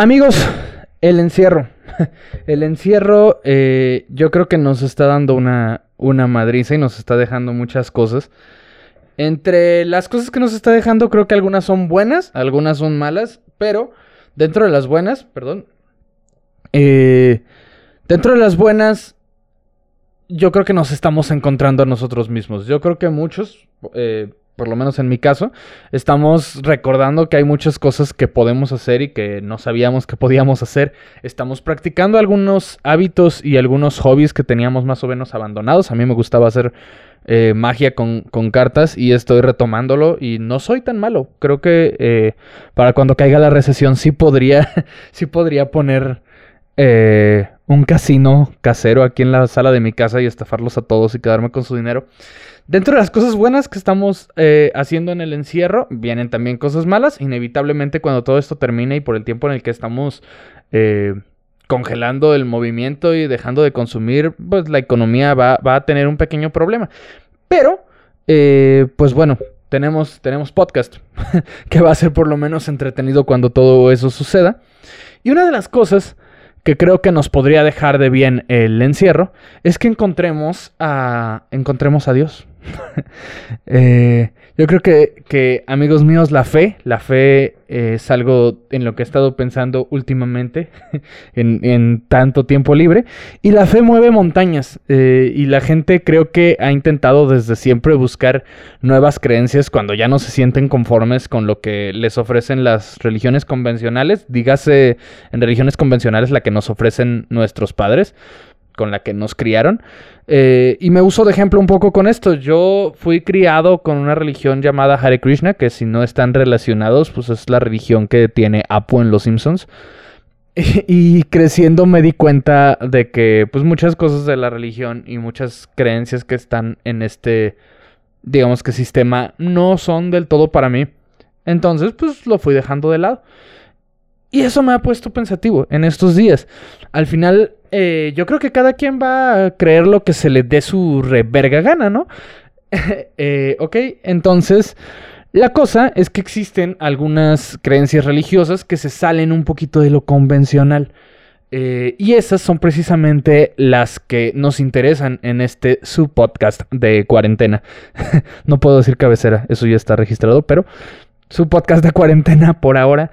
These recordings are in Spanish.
Amigos, el encierro. El encierro eh, yo creo que nos está dando una, una madriza y nos está dejando muchas cosas. Entre las cosas que nos está dejando creo que algunas son buenas, algunas son malas, pero dentro de las buenas, perdón, eh, dentro de las buenas yo creo que nos estamos encontrando a nosotros mismos. Yo creo que muchos, eh, por lo menos en mi caso, estamos recordando que hay muchas cosas que podemos hacer y que no sabíamos que podíamos hacer. Estamos practicando algunos hábitos y algunos hobbies que teníamos más o menos abandonados. A mí me gustaba hacer eh, magia con, cartas y estoy retomándolo y no soy tan malo. Creo que eh, para cuando caiga la recesión sí podría, sí podría poner... Eh, un casino casero aquí en la sala de mi casa y estafarlos a todos y quedarme con su dinero. Dentro de las cosas buenas que estamos eh, haciendo en el encierro, vienen también cosas malas. Inevitablemente cuando todo esto termine y por el tiempo en el que estamos eh, congelando el movimiento y dejando de consumir, pues la economía va, a tener un pequeño problema. Pero, eh, pues bueno, tenemos, tenemos podcast, que va a ser por lo menos entretenido cuando todo eso suceda. Y una de las cosas que creo que nos podría dejar de bien el encierro es que encontremos a, encontremos a Dios. Eh, yo creo que, amigos míos, la fe, la fe es algo en lo que he estado pensando últimamente, en, tanto tiempo libre, y la fe mueve montañas, eh, y la gente creo que ha intentado desde siempre buscar nuevas creencias cuando ya no se sienten conformes con lo que les ofrecen las religiones convencionales, dígase en religiones convencionales la que nos ofrecen nuestros padres con la que nos criaron. Eh, y me uso de ejemplo un poco con esto. Yo fui criado con una religión llamada Hare Krishna, que si no están relacionados, pues es la religión que tiene Apu en Los Simpsons. Y, creciendo me di cuenta de que pues muchas cosas de la religión y muchas creencias que están en este, digamos que sistema, no son del todo para mí. Entonces pues lo fui dejando de lado. Y eso me ha puesto pensativo en estos días. Al final, eh, yo creo que cada quien va a creer lo que se le dé su reverga gana, ¿no? Eh, ok, entonces, la cosa es que existen algunas creencias religiosas que se salen un poquito de lo convencional. Eh, y esas son precisamente las que nos interesan en este subpodcast de cuarentena. no puedo decir cabecera, eso ya está registrado, pero su podcast de cuarentena por ahora.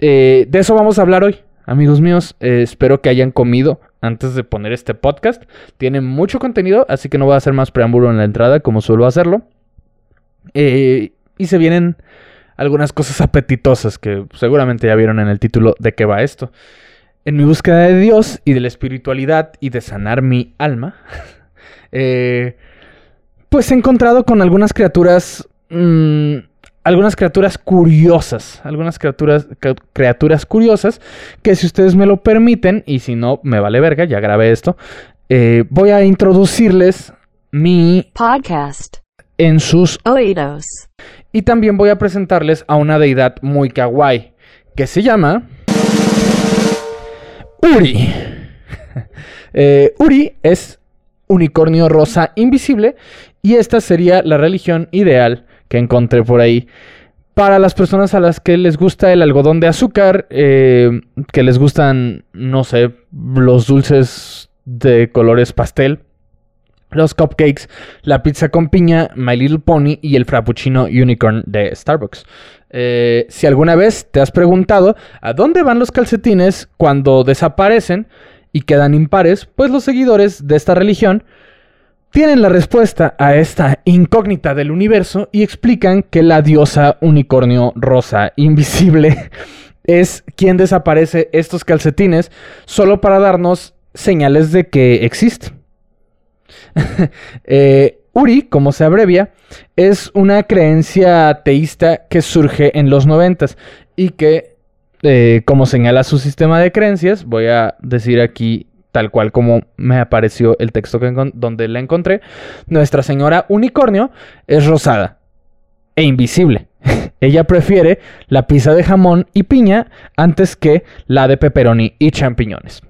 Eh, de eso vamos a hablar hoy, amigos míos. Eh, espero que hayan comido antes de poner este podcast. Tiene mucho contenido, así que no voy a hacer más preámbulo en la entrada como suelo hacerlo. Eh, y se vienen algunas cosas apetitosas que seguramente ya vieron en el título de qué va esto. En mi búsqueda de Dios y de la espiritualidad y de sanar mi alma, pues he encontrado con algunas criaturas mm, algunas criaturas curiosas, algunas criaturas, criaturas curiosas que si ustedes me lo permiten, y si no, me vale verga, ya grabé esto, eh, voy a introducirles mi podcast en sus oídos. Y también voy a presentarles a una deidad muy kawaii, que se llama Uri. Eh, Uri es unicornio rosa invisible y esta sería la religión ideal que encontré por ahí. Para las personas a las que les gusta el algodón de azúcar, eh, que les gustan, no sé, los dulces de colores pastel, los cupcakes, la pizza con piña, My Little Pony y el Frappuccino Unicorn de Starbucks. Eh, si alguna vez te has preguntado a dónde van los calcetines cuando desaparecen y quedan impares, pues los seguidores de esta religión tienen la respuesta a esta incógnita del universo y explican que la diosa unicornio rosa invisible es quien desaparece estos calcetines solo para darnos señales de que existe. Eh, Uri, como se abrevia, es una creencia teísta que surge en los noventas y que, eh, como señala su sistema de creencias, voy a decir aquí tal cual como me apareció el texto donde la encontré, Nuestra Señora Unicornio es rosada e invisible. Ella prefiere la pizza de jamón y piña antes que la de pepperoni y champiñones.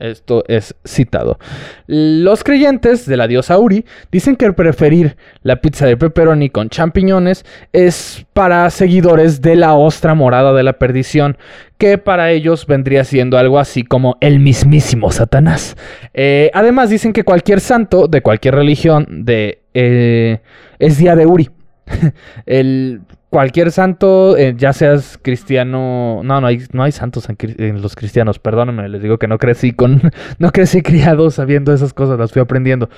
Esto es citado. Los creyentes de la diosa Uri dicen que preferir la pizza de pepperoni con champiñones es para seguidores de la ostra morada de la perdición, que para ellos vendría siendo algo así como el mismísimo Satanás. Eh, además dicen que cualquier santo de cualquier religión de, eh, es día de Uri. el cualquier santo, eh, ya seas cristiano, no, no hay, no hay santos en, los cristianos, perdónenme, les digo que no crecí con, no crecí criado sabiendo esas cosas, las fui aprendiendo.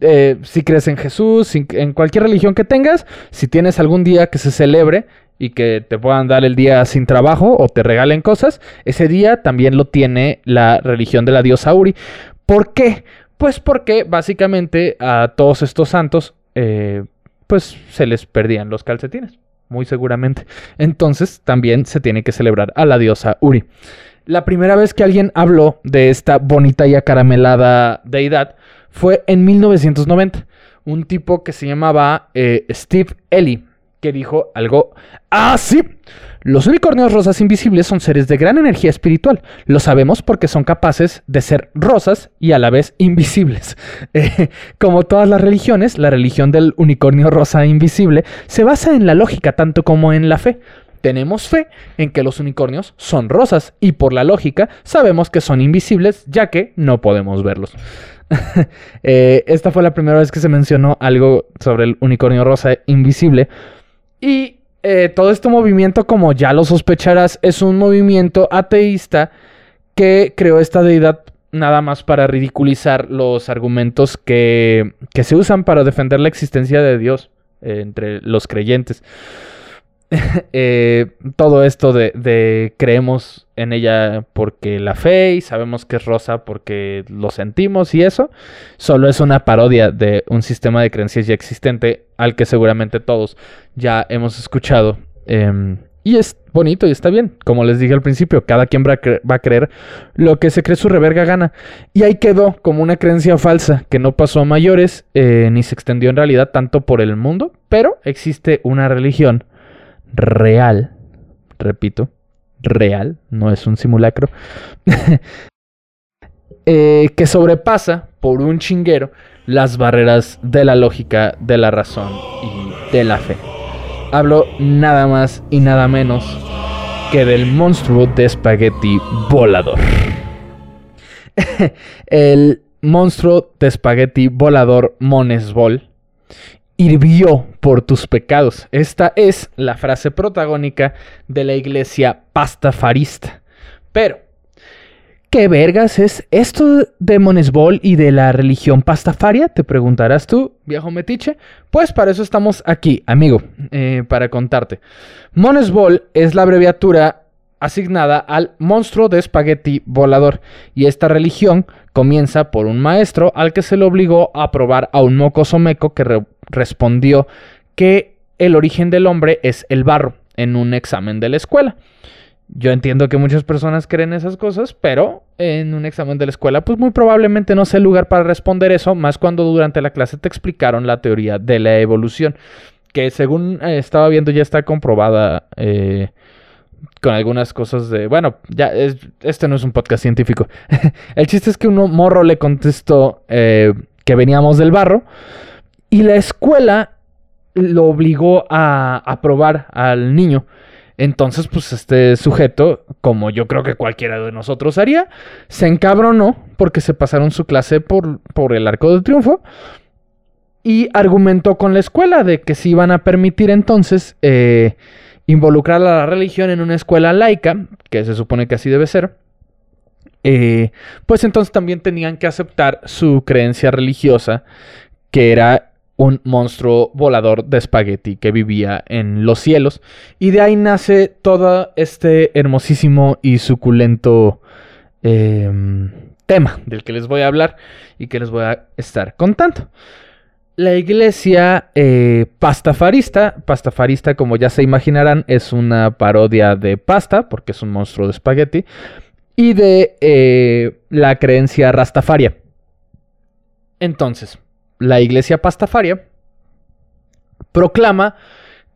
Eh, si crees en Jesús, en cualquier religión que tengas, si tienes algún día que se celebre y que te puedan dar el día sin trabajo o te regalen cosas, ese día también lo tiene la religión de la diosa Uri. ¿Por qué? Pues porque básicamente a todos estos santos, eh, pues se les perdían los calcetines muy seguramente. Entonces también se tiene que celebrar a la diosa Uri. La primera vez que alguien habló de esta bonita y acaramelada deidad fue en 1990. Un tipo que se llamaba eh, Steve Ellie, que dijo algo así. Los unicornios rosas invisibles son seres de gran energía espiritual. Lo sabemos porque son capaces de ser rosas y a la vez invisibles. Eh, como todas las religiones, la religión del unicornio rosa invisible se basa en la lógica tanto como en la fe. Tenemos fe en que los unicornios son rosas y por la lógica sabemos que son invisibles ya que no podemos verlos. Eh, esta fue la primera vez que se mencionó algo sobre el unicornio rosa invisible. Y eh, todo este movimiento, como ya lo sospecharás, es un movimiento ateísta que creó esta deidad nada más para ridiculizar los argumentos que, que se usan para defender la existencia de Dios eh, entre los creyentes. Eh, todo esto de, creemos en ella porque la fe y sabemos que es rosa porque lo sentimos y eso, solo es una parodia de un sistema de creencias ya existente al que seguramente todos ya hemos escuchado. Em, y es bonito y está bien. Como les dije al principio, cada quien va a, creer lo que se cree su reverga gana. Y ahí quedó como una creencia falsa que no pasó a mayores eh, ni se extendió en realidad tanto por el mundo. Pero existe una religión real, repito, real, no es un simulacro, eh, que sobrepasa por un chinguero las barreras de la lógica, de la razón y de la fe. Hablo nada más y nada menos que del monstruo de espagueti volador. El monstruo de espagueti volador Monesbol hirvió por tus pecados. Esta es la frase protagónica de la iglesia pastafarista. Pero, ¿qué vergas es esto de Monesbol y de la religión pastafaria? Te preguntarás tú, viejo metiche. Pues para eso estamos aquí, amigo, eh, para contarte. Monesbol es la abreviatura asignada al monstruo de espagueti volador. Y esta religión comienza por un maestro al que se le obligó a probar a un mocoso meco que respondió que el origen del hombre es el barro en un examen de la escuela. Yo entiendo que muchas personas creen esas cosas, pero en un examen de la escuela, pues muy probablemente no sea el lugar para responder eso, más cuando durante la clase te explicaron la teoría de la evolución, que según eh, estaba viendo ya está comprobada eh, con algunas cosas de, bueno, ya, este no es un podcast científico. el chiste es que un morro le contestó eh, que veníamos del barro y la escuela lo obligó a, a probar al niño. Entonces, pues este sujeto, como yo creo que cualquiera de nosotros haría, se encabronó porque se pasaron su clase por, por el arco del triunfo y argumentó con la escuela de que si iban a permitir entonces eh, involucrar a la religión en una escuela laica, que se supone que así debe ser, eh, pues entonces también tenían que aceptar su creencia religiosa, que era un monstruo volador de espagueti que vivía en los cielos. Y de ahí nace todo este hermosísimo y suculento em, tema del que les voy a hablar y que les voy a estar contando la iglesia eh, pastafarista, pastafarista como ya se imaginarán es una parodia de pasta porque es un monstruo de espagueti y de eh, la creencia rastafaria. Entonces, la iglesia pastafaria proclama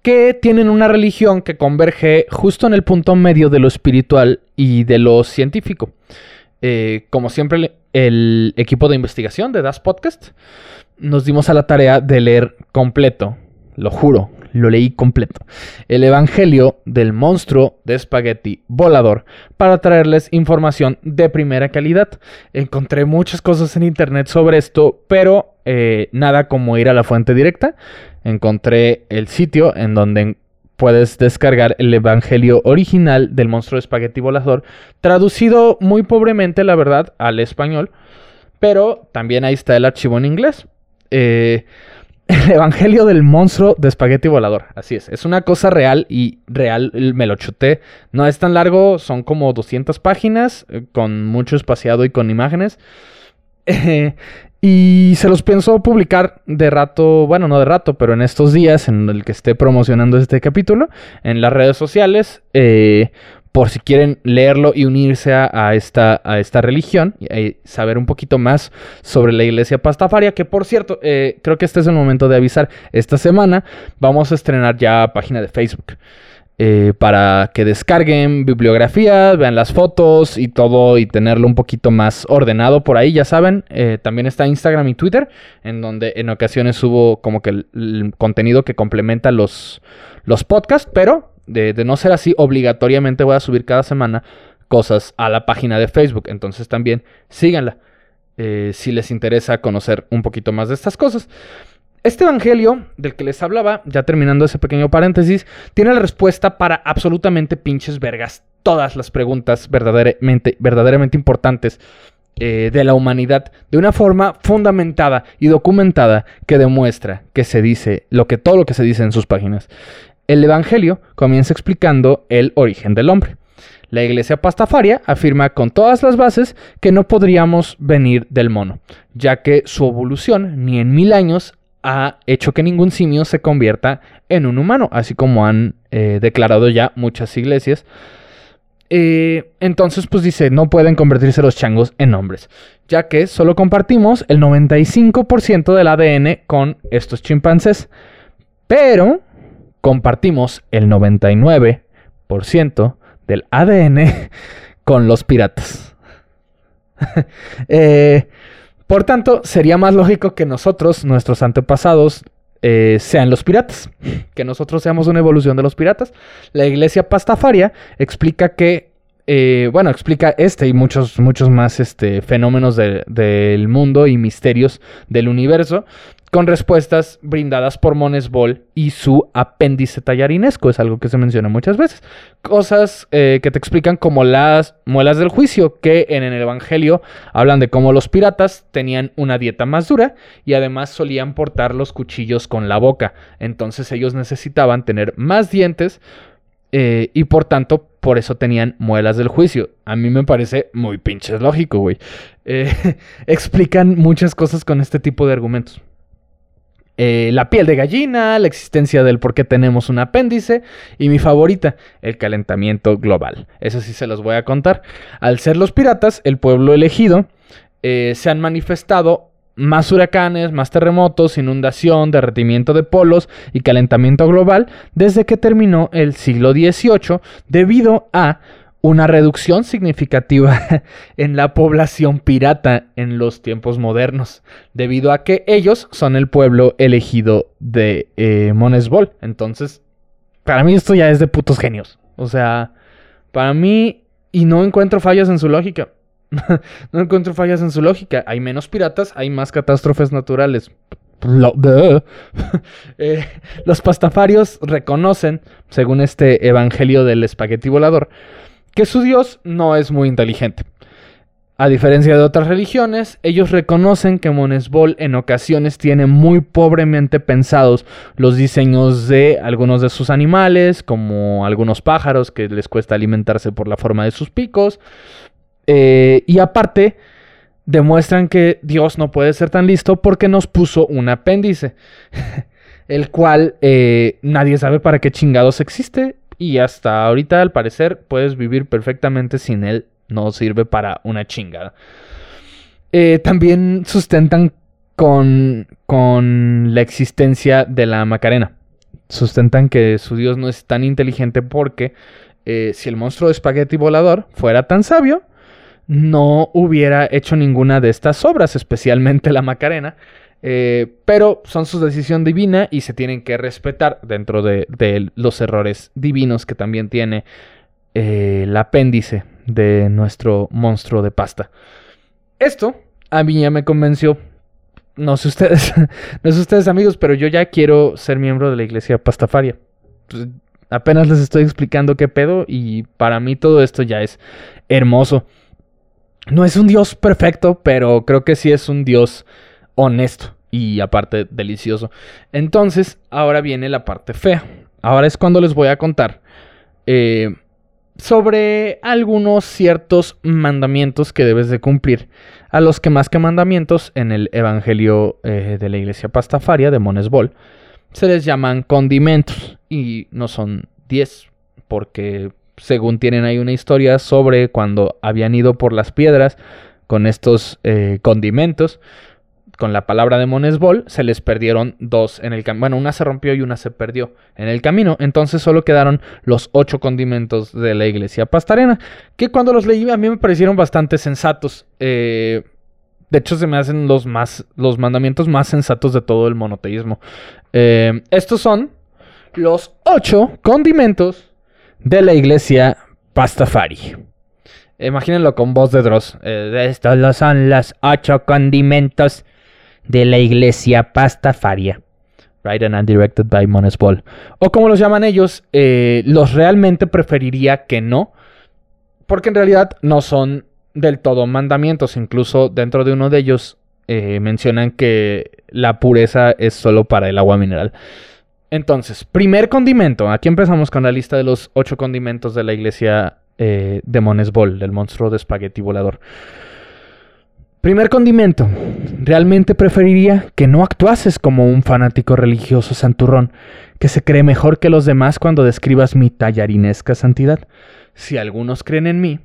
que tienen una religión que converge justo en el punto medio de lo espiritual y de lo científico. eh, como siempre, el equipo de investigación de Das Podcast nos dimos a la tarea de leer completo, lo juro, lo leí completo, el Evangelio del monstruo de espagueti volador para traerles información de primera calidad. Encontré muchas cosas en internet sobre esto, pero eh, nada como ir a la fuente directa. Encontré el sitio en donde puedes descargar el Evangelio original del monstruo de espagueti volador, traducido muy pobremente, la verdad, al español, pero también ahí está el archivo en inglés. Eh, el Evangelio del monstruo de espagueti volador. Así es. Es una cosa real y real me lo chuté. No es tan largo, son como 200 páginas, eh, con mucho espaciado y con imágenes. y se los pienso publicar de rato, bueno, no de rato, pero en estos días en el que esté promocionando este capítulo, en las redes sociales. Eh, por si quieren leerlo y unirse a, esta, a esta religión y, saber un poquito más sobre la iglesia pastafaria, que por cierto, eh, creo que este es el momento de avisar, esta semana vamos a estrenar ya página de Facebook. Eh, para que descarguen bibliografía, vean las fotos y todo y tenerlo un poquito más ordenado por ahí, ya saben. Eh, también está Instagram y Twitter, en donde en ocasiones subo como que el, contenido que complementa los, los podcasts, pero de, no ser así, obligatoriamente voy a subir cada semana cosas a la página de Facebook. Entonces también síganla eh, si les interesa conocer un poquito más de estas cosas. Este evangelio del que les hablaba, ya terminando ese pequeño paréntesis, tiene la respuesta para absolutamente pinches vergas. Todas las preguntas verdaderamente, verdaderamente importantes eh, de la humanidad de una forma fundamentada y documentada que demuestra que se dice lo que todo lo que se dice en sus páginas. El Evangelio comienza explicando el origen del hombre. La iglesia pastafaria afirma con todas las bases que no podríamos venir del mono, ya que su evolución ni en mil años ha hecho que ningún simio se convierta en un humano, así como han eh, declarado ya muchas iglesias. Eh, entonces, pues dice, no pueden convertirse los changos en hombres, ya que solo compartimos el 95% del ADN con estos chimpancés. Pero compartimos el 99% del ADN con los piratas. Eh, por tanto, sería más lógico que nosotros, nuestros antepasados, eh, sean los piratas, que nosotros seamos una evolución de los piratas. La iglesia pastafaria explica que, eh, bueno, explica este y muchos, muchos más este, fenómenos del mundo y misterios del universo con respuestas brindadas por Monesbol y su apéndice tallarinesco, es algo que se menciona muchas veces. Cosas eh, que te explican como las muelas del juicio, que en el Evangelio hablan de cómo los piratas tenían una dieta más dura y además solían portar los cuchillos con la boca, entonces ellos necesitaban tener más dientes eh, y por tanto por eso tenían muelas del juicio. A mí me parece muy pinches lógico, güey. Eh, explican muchas cosas con este tipo de argumentos. Eh, la piel de gallina, la existencia del por qué tenemos un apéndice y mi favorita, el calentamiento global. Eso sí se los voy a contar. Al ser los piratas, el pueblo elegido, eh, se han manifestado más huracanes, más terremotos, inundación, derretimiento de polos y calentamiento global desde que terminó el siglo XVIII debido a una reducción significativa en la población pirata en los tiempos modernos, debido a que ellos son el pueblo elegido de eh, Monesbol. Entonces, para mí esto ya es de putos genios. O sea, para mí, y no encuentro fallas en su lógica. no encuentro fallas en su lógica. Hay menos piratas, hay más catástrofes naturales. Eh, los pastafarios reconocen, según este evangelio del espagueti volador, que su Dios no es muy inteligente. A diferencia de otras religiones, ellos reconocen que Monesbol en ocasiones tiene muy pobremente pensados los diseños de algunos de sus animales, como algunos pájaros que les cuesta alimentarse por la forma de sus picos. Eh, y aparte, demuestran que Dios no puede ser tan listo porque nos puso un apéndice, el cual eh, nadie sabe para qué chingados existe y hasta ahorita, al parecer, puedes vivir perfectamente sin él. No sirve para una chingada. Eh, también sustentan con, con la existencia de la Macarena. Sustentan que su dios no es tan inteligente porque eh, si el monstruo de espagueti volador fuera tan sabio, no hubiera hecho ninguna de estas obras, especialmente la Macarena. Eh, pero son su decisión divina y se tienen que respetar dentro de, los errores divinos que también tiene eh, el apéndice de nuestro monstruo de pasta. Esto a mí ya me convenció. No sé ustedes, no sé ustedes amigos, pero yo ya quiero ser miembro de la iglesia pastafaria. Pues, apenas les estoy explicando qué pedo y para mí todo esto ya es hermoso. No es un Dios perfecto, pero creo que sí es un Dios honesto y aparte delicioso. Entonces, ahora viene la parte fea. Ahora es cuando les voy a contar eh, sobre algunos ciertos mandamientos que debes de cumplir. A los que más que mandamientos en el Evangelio eh, de la Iglesia Pastafaria de Monesbol se les llaman condimentos y no son 10 porque según tienen ahí una historia sobre cuando habían ido por las piedras con estos eh, condimentos, con la palabra de Monesbol, se les perdieron dos en el camino. Bueno, una se rompió y una se perdió en el camino. Entonces solo quedaron los ocho condimentos de la iglesia pastarena, que cuando los leí a mí me parecieron bastante sensatos. Eh, de hecho, se me hacen los, más, los mandamientos más sensatos de todo el monoteísmo. Eh, estos son los ocho condimentos de la iglesia Pastafari. Imagínenlo con voz de Dross. Eh, estos son los ocho condimentos de la iglesia Pastafaria. Written and directed by Mones Ball. O como los llaman ellos, eh, los realmente preferiría que no. Porque en realidad no son del todo mandamientos. Incluso dentro de uno de ellos eh, mencionan que la pureza es solo para el agua mineral. Entonces, primer condimento. Aquí empezamos con la lista de los ocho condimentos de la iglesia eh, de Monesbol, del monstruo de espagueti volador. Primer condimento. Realmente preferiría que no actuases como un fanático religioso santurrón, que se cree mejor que los demás cuando describas mi tallarinesca santidad. Si algunos creen en mí,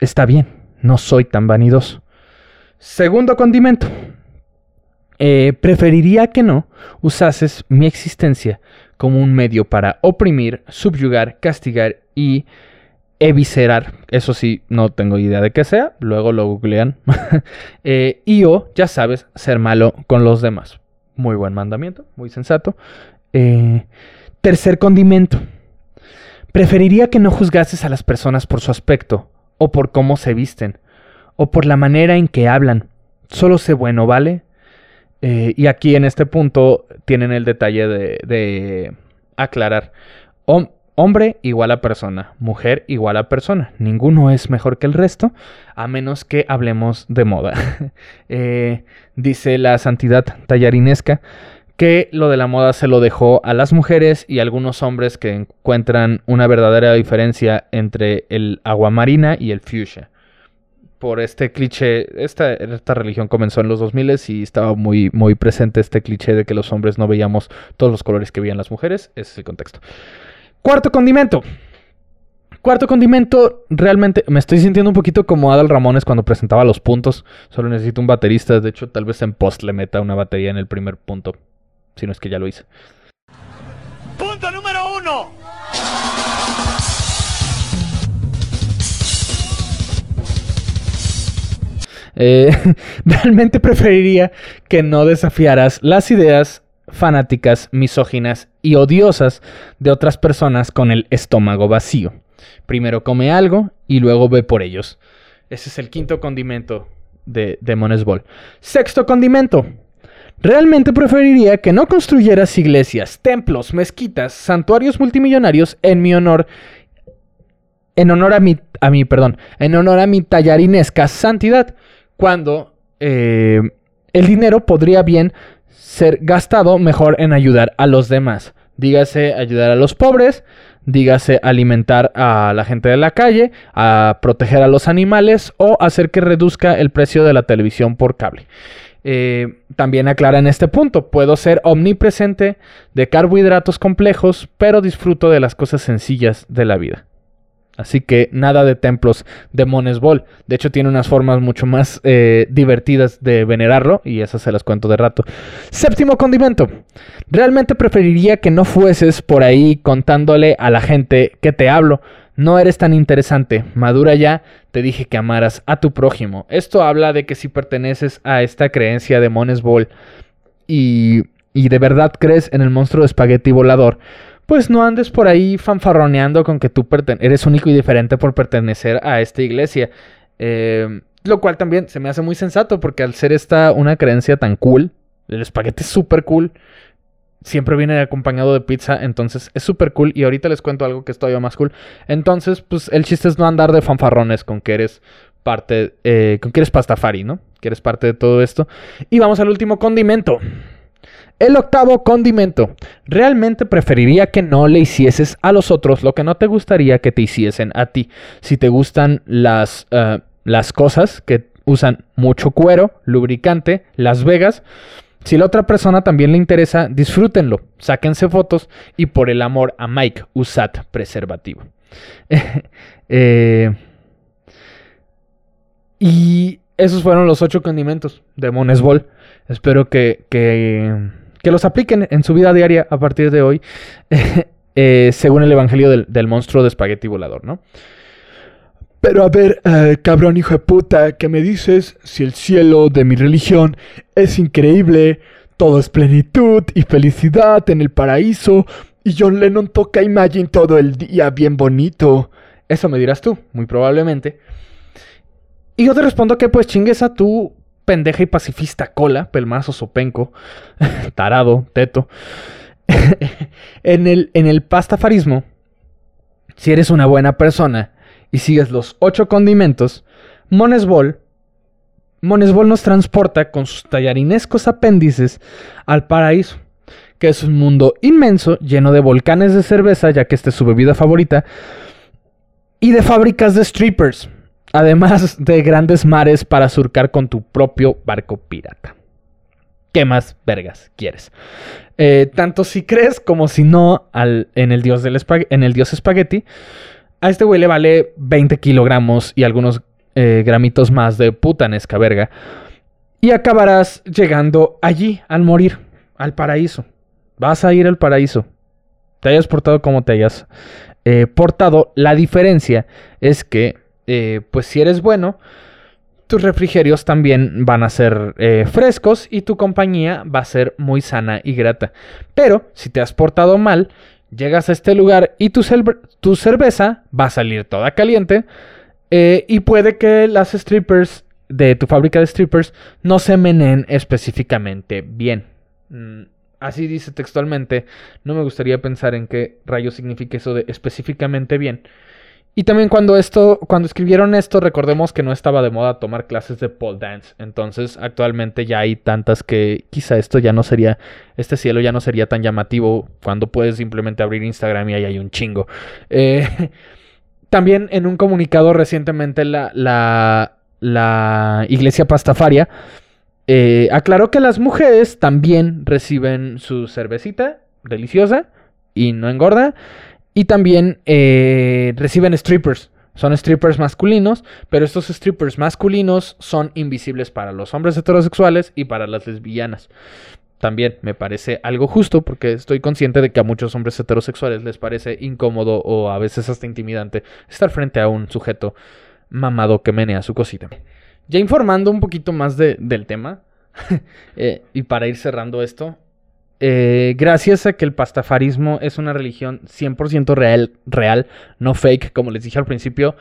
está bien, no soy tan vanidoso. Segundo condimento. Eh, preferiría que no usases mi existencia como un medio para oprimir, subyugar, castigar y eviscerar. Eso sí, no tengo idea de qué sea, luego lo googlean. Eh, y o, ya sabes, ser malo con los demás. Muy buen mandamiento, muy sensato. Eh, tercer condimento. Preferiría que no juzgases a las personas por su aspecto, o por cómo se visten, o por la manera en que hablan. Solo sé bueno, ¿vale? Eh, y aquí en este punto tienen el detalle de, aclarar. Hombre igual a persona, mujer igual a persona. Ninguno es mejor que el resto, a menos que hablemos de moda. Eh, dice la santidad tallarinesca que lo de la moda se lo dejó a las mujeres y algunos hombres que encuentran una verdadera diferencia entre el agua marina y el fuchsia por este cliché. Esta, esta religión comenzó en los 2000 y estaba muy, muy presente este cliché de que los hombres no veíamos todos los colores que veían las mujeres. Ese es el contexto. Cuarto condimento. Cuarto condimento, realmente me estoy sintiendo un poquito como Adal Ramones cuando presentaba los puntos. Solo necesito un baterista. De hecho, tal vez en post le meta una batería en el primer punto. Si no es que ya lo hice. Punto número uno. Eh, realmente preferiría que no desafiaras las ideas fanáticas, misóginas y odiosas de otras personas con el estómago vacío. Primero come algo y luego ve por ellos. Ese es el quinto condimento de Demon's Ball. Sexto condimento. Realmente preferiría que no construyeras iglesias, templos, mezquitas, santuarios multimillonarios en mi honor. En honor a mi, a mi, perdón, en honor a mi tallarinesca santidad, cuando eh, el dinero podría bien ser gastado mejor en ayudar a los demás. Dígase ayudar a los pobres, dígase alimentar a la gente de la calle, a proteger a los animales o hacer que reduzca el precio de la televisión por cable. Eh, también aclara en este punto, puedo ser omnipresente de carbohidratos complejos, pero disfruto de las cosas sencillas de la vida. Así que nada de templos de Monesbol. De hecho, tiene unas formas mucho más eh, divertidas de venerarlo. Y esas se las cuento de rato. Séptimo condimento. Realmente preferiría que no fueses por ahí contándole a la gente que te hablo. No eres tan interesante. Madura ya. Te dije que amaras a tu prójimo. Esto habla de que si perteneces a esta creencia de Monesbol y, y de verdad crees en el monstruo espagueti volador pues no andes por ahí fanfarroneando con que tú eres único y diferente por pertenecer a esta iglesia. Em, lo cual también se me hace muy sensato porque al ser esta una creencia tan cool, el espagueti es súper cool, siempre viene acompañado de pizza, entonces es súper cool y ahorita les cuento algo que es todavía más cool. Entonces, pues el chiste es no andar de fanfarrones con que eres parte, eh, con que eres pastafari, ¿no? Que eres parte de todo esto. Y vamos al último condimento. El octavo condimento. Realmente preferiría que no le hicieses a los otros lo que no te gustaría que te hiciesen a ti. Si te gustan las, eh, las cosas que usan mucho cuero, lubricante, Las Vegas, si la otra persona también le interesa, disfrútenlo, sáquense fotos y por el amor a Mike, usad preservativo. Eh, y esos fueron los ocho condimentos de Monesbol. Espero que, que que los apliquen en su vida diaria a partir de hoy, eh, según el Evangelio del, monstruo de espagueti volador, ¿no? Pero a ver, eh, cabrón hijo de puta, ¿qué me dices si el cielo de mi religión es increíble? Todo es plenitud y felicidad en el paraíso. Y John Lennon toca Imagine todo el día bien bonito. Eso me dirás tú, muy probablemente. Y yo te respondo que pues chingues a tú pendeja y pacifista cola, pelmazo, sopenco, tarado, teto. en, el, en el pastafarismo, si eres una buena persona y sigues los ocho condimentos, Monesbol, Monesbol nos transporta con sus tallarinescos apéndices al paraíso, que es un mundo inmenso lleno de volcanes de cerveza, ya que esta es su bebida favorita, y de fábricas de strippers, además de grandes mares para surcar con tu propio barco pirata. ¿Qué más vergas quieres? Eh, tanto si crees como si no en, el dios del en el dios espagueti, a este güey le vale 20 kilogramos y algunos eh, gramitos más de putanesca verga. Y acabarás llegando allí al morir, al paraíso. Vas a ir al paraíso. Te hayas portado como te hayas eh, portado. La diferencia es que eh, pues si eres bueno, tus refrigerios también van a ser eh, frescos y tu compañía va a ser muy sana y grata. Pero si te has portado mal, llegas a este lugar y tu, cerveza va a salir toda caliente eh, y puede que las strippers de tu fábrica de strippers no se menen específicamente bien. Mm, así dice textualmente. No me gustaría pensar en qué rayo significa eso de específicamente bien. Y también cuando esto, cuando escribieron esto, recordemos que no estaba de moda tomar clases de pole dance. Entonces, actualmente ya hay tantas que quizá esto ya no sería, este cielo ya no sería tan llamativo cuando puedes simplemente abrir Instagram y ahí hay un chingo. Eh, también en un comunicado recientemente la, la, iglesia pastafaria eh, aclaró que las mujeres también reciben su cervecita deliciosa y no engorda. Y también eh, reciben strippers. Son strippers masculinos, pero estos strippers masculinos son invisibles para los hombres heterosexuales y para las lesbianas. También me parece algo justo porque estoy consciente de que a muchos hombres heterosexuales les parece incómodo o a veces hasta intimidante estar frente a un sujeto mamado que menea su cosita. Ya informando un poquito más del tema, eh, y para ir cerrando esto, eh, gracias a que el pastafarismo es una religión 100% real, real, no fake, como les dije al principio,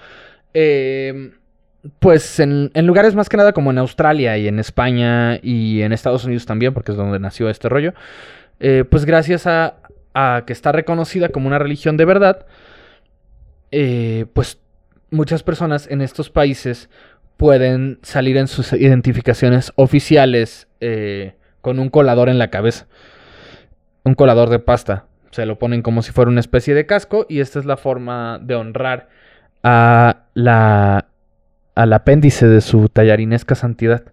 em, pues en, lugares más que nada como en Australia y en España y en Estados Unidos también, porque es donde nació este rollo, eh, pues gracias a, que está reconocida como una religión de verdad, eh, pues muchas personas en estos países pueden salir en sus identificaciones oficiales con un colador en la cabeza un colador de pasta. Se lo ponen como si fuera una especie de casco y esta es la forma de honrar a la, al apéndice de su tallarinesca santidad.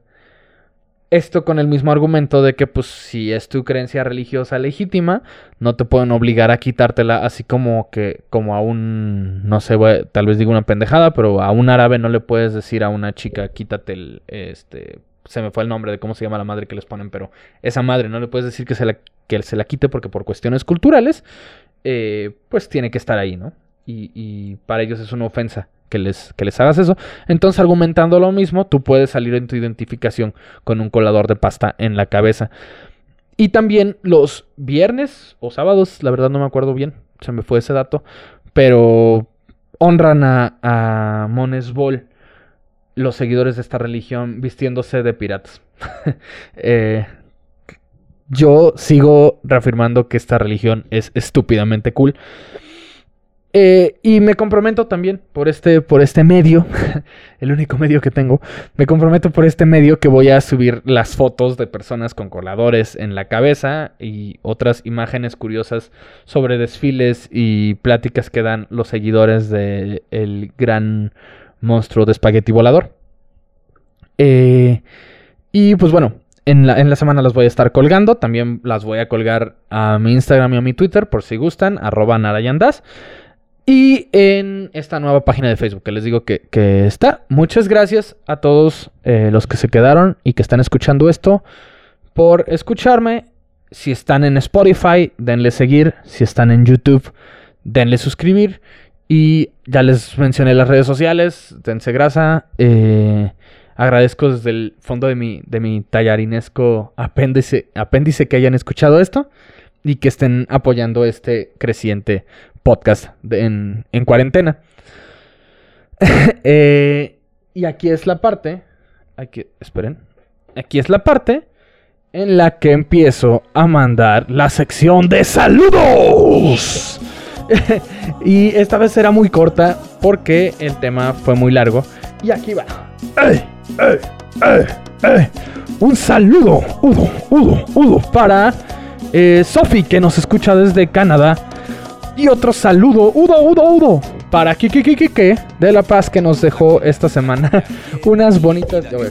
Esto con el mismo argumento de que, pues, si es tu creencia religiosa legítima, no te pueden obligar a quitártela, así como que, como a un, no sé, tal vez digo una pendejada, pero a un árabe no le puedes decir a una chica, quítate el, este, se me fue el nombre de cómo se llama la madre que les ponen, pero esa madre no le puedes decir que se la, que se la quite porque por cuestiones culturales, eh, pues tiene que estar ahí, ¿no? Y, y para ellos es una ofensa que les, que les hagas eso. Entonces, argumentando lo mismo, tú puedes salir en tu identificación con un colador de pasta en la cabeza. Y también los viernes o sábados, la verdad no me acuerdo bien, se me fue ese dato, pero honran a, a Mones Ball, los seguidores de esta religión, vistiéndose de piratas. Eh, yo sigo reafirmando que esta religión es estúpidamente cool. Eh, y me comprometo también por este, por este medio, el único medio que tengo, me comprometo por este medio que voy a subir las fotos de personas con coladores en la cabeza y otras imágenes curiosas sobre desfiles y pláticas que dan los seguidores del el gran monstruo de espagueti volador. Eh, y pues bueno, en la, semana las voy a estar colgando. También las voy a colgar a mi Instagram y a mi Twitter por si gustan, arroba narayandas. Y en esta nueva página de Facebook que les digo que, que está. Muchas gracias a todos eh, los que se quedaron y que están escuchando esto por escucharme. Si están en Spotify, denle seguir. Si están en YouTube, denle suscribir. Y ya les mencioné las redes sociales. Dense grasa. Eh, agradezco desde el fondo de mi, de mi tallarinesco apéndice, apéndice que hayan escuchado esto y que estén apoyando este creciente podcast en, en cuarentena. Eh, y aquí es la parte. Aquí, esperen. Aquí es la parte en la que empiezo a mandar la sección de saludos. y esta vez será muy corta porque el tema fue muy largo. Y aquí va. ¡Ey! Un saludo, Udo, Udo, Udo, Para eh, Sofi, que nos escucha desde Canadá. Y otro saludo, Udo, Udo, Udo. Para Kiki Kiki que de La Paz que nos dejó esta semana unas bonitas, voy a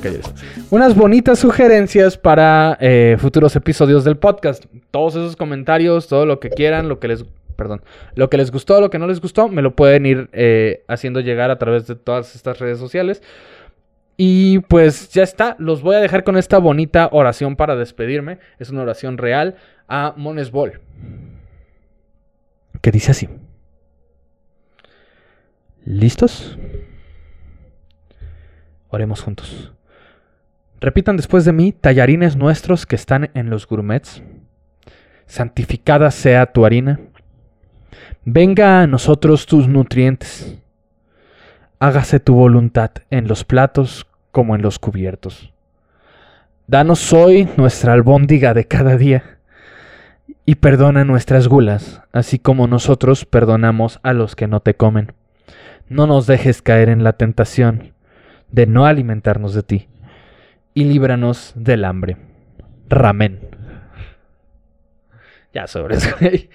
unas bonitas sugerencias para eh, futuros episodios del podcast. Todos esos comentarios, todo lo que quieran, lo que les, perdón, lo que les gustó, lo que no les gustó, me lo pueden ir eh, haciendo llegar a través de todas estas redes sociales. Y pues ya está, los voy a dejar con esta bonita oración para despedirme. Es una oración real a Monesbol. Que dice así. ¿Listos? Oremos juntos. Repitan después de mí, tallarines nuestros que están en los gourmets. Santificada sea tu harina. Venga a nosotros tus nutrientes. Hágase tu voluntad en los platos como en los cubiertos. Danos hoy nuestra albóndiga de cada día y perdona nuestras gulas, así como nosotros perdonamos a los que no te comen. No nos dejes caer en la tentación de no alimentarnos de ti y líbranos del hambre. Ramen. Ya sobres, güey.